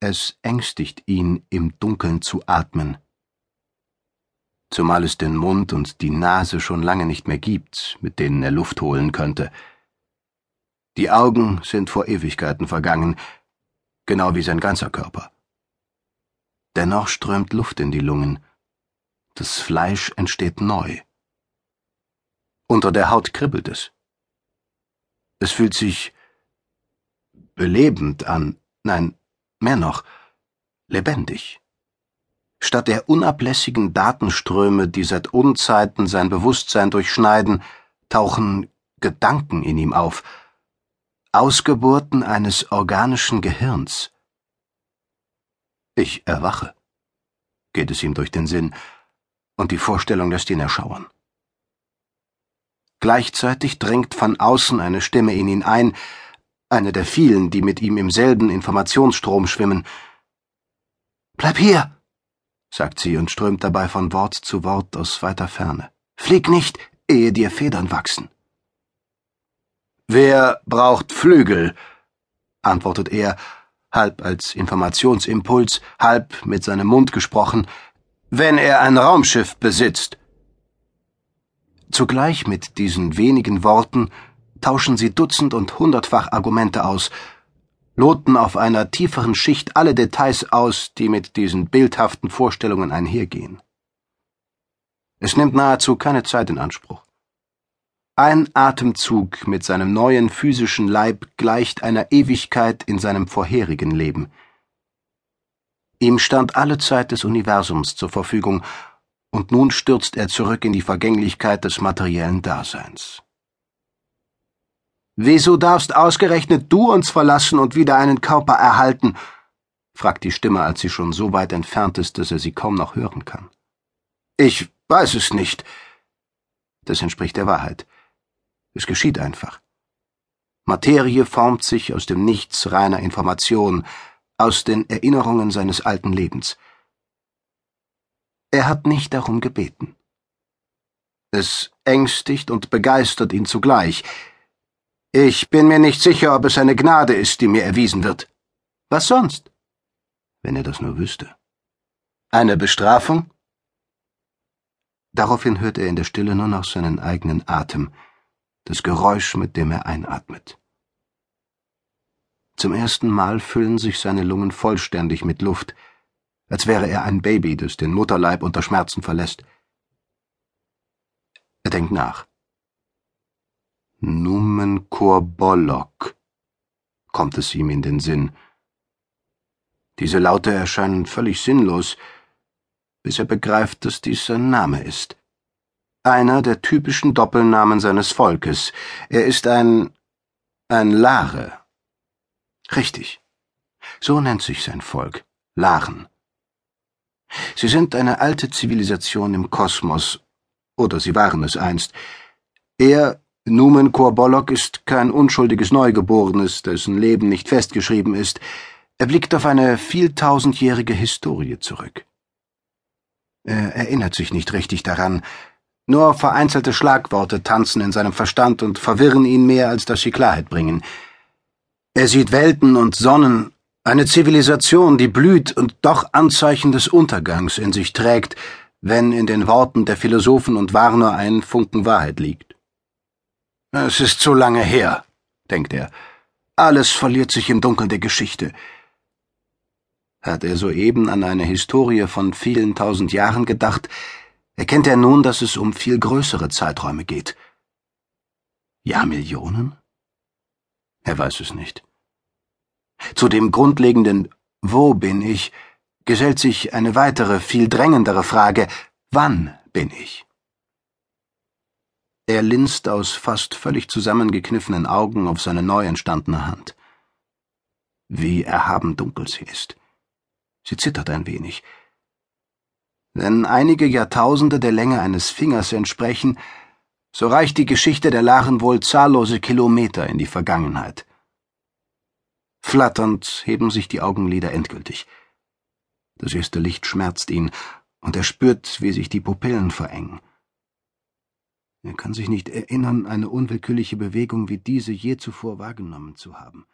Es ängstigt ihn, im Dunkeln zu atmen. Zumal es den Mund und die Nase schon lange nicht mehr gibt, mit denen er Luft holen könnte. Die Augen sind vor Ewigkeiten vergangen, genau wie sein ganzer Körper. Dennoch strömt Luft in die Lungen. Das Fleisch entsteht neu. Unter der Haut kribbelt es. Es fühlt sich belebend an, nein, mehr noch, lebendig. Statt der unablässigen Datenströme, die seit Unzeiten sein Bewusstsein durchschneiden, tauchen Gedanken in ihm auf, Ausgeburten eines organischen Gehirns. Ich erwache, geht es ihm durch den Sinn, und die Vorstellung lässt ihn erschauern. Gleichzeitig dringt von außen eine Stimme in ihn ein, eine der vielen, die mit ihm im selben Informationsstrom schwimmen. Bleib hier, sagt sie und strömt dabei von Wort zu Wort aus weiter Ferne. Flieg nicht, ehe dir Federn wachsen. Wer braucht Flügel? antwortet er, halb als Informationsimpuls, halb mit seinem Mund gesprochen, wenn er ein Raumschiff besitzt. Zugleich mit diesen wenigen Worten tauschen sie dutzend und hundertfach Argumente aus, loten auf einer tieferen Schicht alle Details aus, die mit diesen bildhaften Vorstellungen einhergehen. Es nimmt nahezu keine Zeit in Anspruch. Ein Atemzug mit seinem neuen physischen Leib gleicht einer Ewigkeit in seinem vorherigen Leben. Ihm stand alle Zeit des Universums zur Verfügung, und nun stürzt er zurück in die Vergänglichkeit des materiellen Daseins. Wieso darfst ausgerechnet du uns verlassen und wieder einen Körper erhalten? fragt die Stimme, als sie schon so weit entfernt ist, dass er sie kaum noch hören kann. Ich weiß es nicht. Das entspricht der Wahrheit. Es geschieht einfach. Materie formt sich aus dem Nichts reiner Information, aus den Erinnerungen seines alten Lebens. Er hat nicht darum gebeten. Es ängstigt und begeistert ihn zugleich. Ich bin mir nicht sicher, ob es eine Gnade ist, die mir erwiesen wird. Was sonst? Wenn er das nur wüsste. Eine Bestrafung? Daraufhin hört er in der Stille nur noch seinen eigenen Atem, das Geräusch, mit dem er einatmet. Zum ersten Mal füllen sich seine Lungen vollständig mit Luft, als wäre er ein Baby, das den Mutterleib unter Schmerzen verlässt. Er denkt nach. Numen Korbolok, kommt es ihm in den Sinn. Diese Laute erscheinen völlig sinnlos, bis er begreift, dass dies sein Name ist einer der typischen Doppelnamen seines Volkes. Er ist ein ein Lare. Richtig. So nennt sich sein Volk. Laren. Sie sind eine alte Zivilisation im Kosmos, oder sie waren es einst. Er, Numen Korbolok, ist kein unschuldiges Neugeborenes, dessen Leben nicht festgeschrieben ist. Er blickt auf eine vieltausendjährige Historie zurück. Er erinnert sich nicht richtig daran, nur vereinzelte Schlagworte tanzen in seinem Verstand und verwirren ihn mehr, als dass sie Klarheit bringen. Er sieht Welten und Sonnen, eine Zivilisation, die blüht und doch Anzeichen des Untergangs in sich trägt, wenn in den Worten der Philosophen und Warner ein Funken Wahrheit liegt. Es ist zu lange her, denkt er. Alles verliert sich im Dunkel der Geschichte. Hat er soeben an eine Historie von vielen tausend Jahren gedacht, erkennt er nun, dass es um viel größere Zeiträume geht. Jahrmillionen? Er weiß es nicht. Zu dem grundlegenden Wo bin ich gesellt sich eine weitere, viel drängendere Frage Wann bin ich? Er linst aus fast völlig zusammengekniffenen Augen auf seine neu entstandene Hand. Wie erhaben dunkel sie ist. Sie zittert ein wenig, wenn einige Jahrtausende der Länge eines Fingers entsprechen, so reicht die Geschichte der Laren wohl zahllose Kilometer in die Vergangenheit. Flatternd heben sich die Augenlider endgültig. Das erste Licht schmerzt ihn, und er spürt, wie sich die Pupillen verengen. Er kann sich nicht erinnern, eine unwillkürliche Bewegung wie diese je zuvor wahrgenommen zu haben.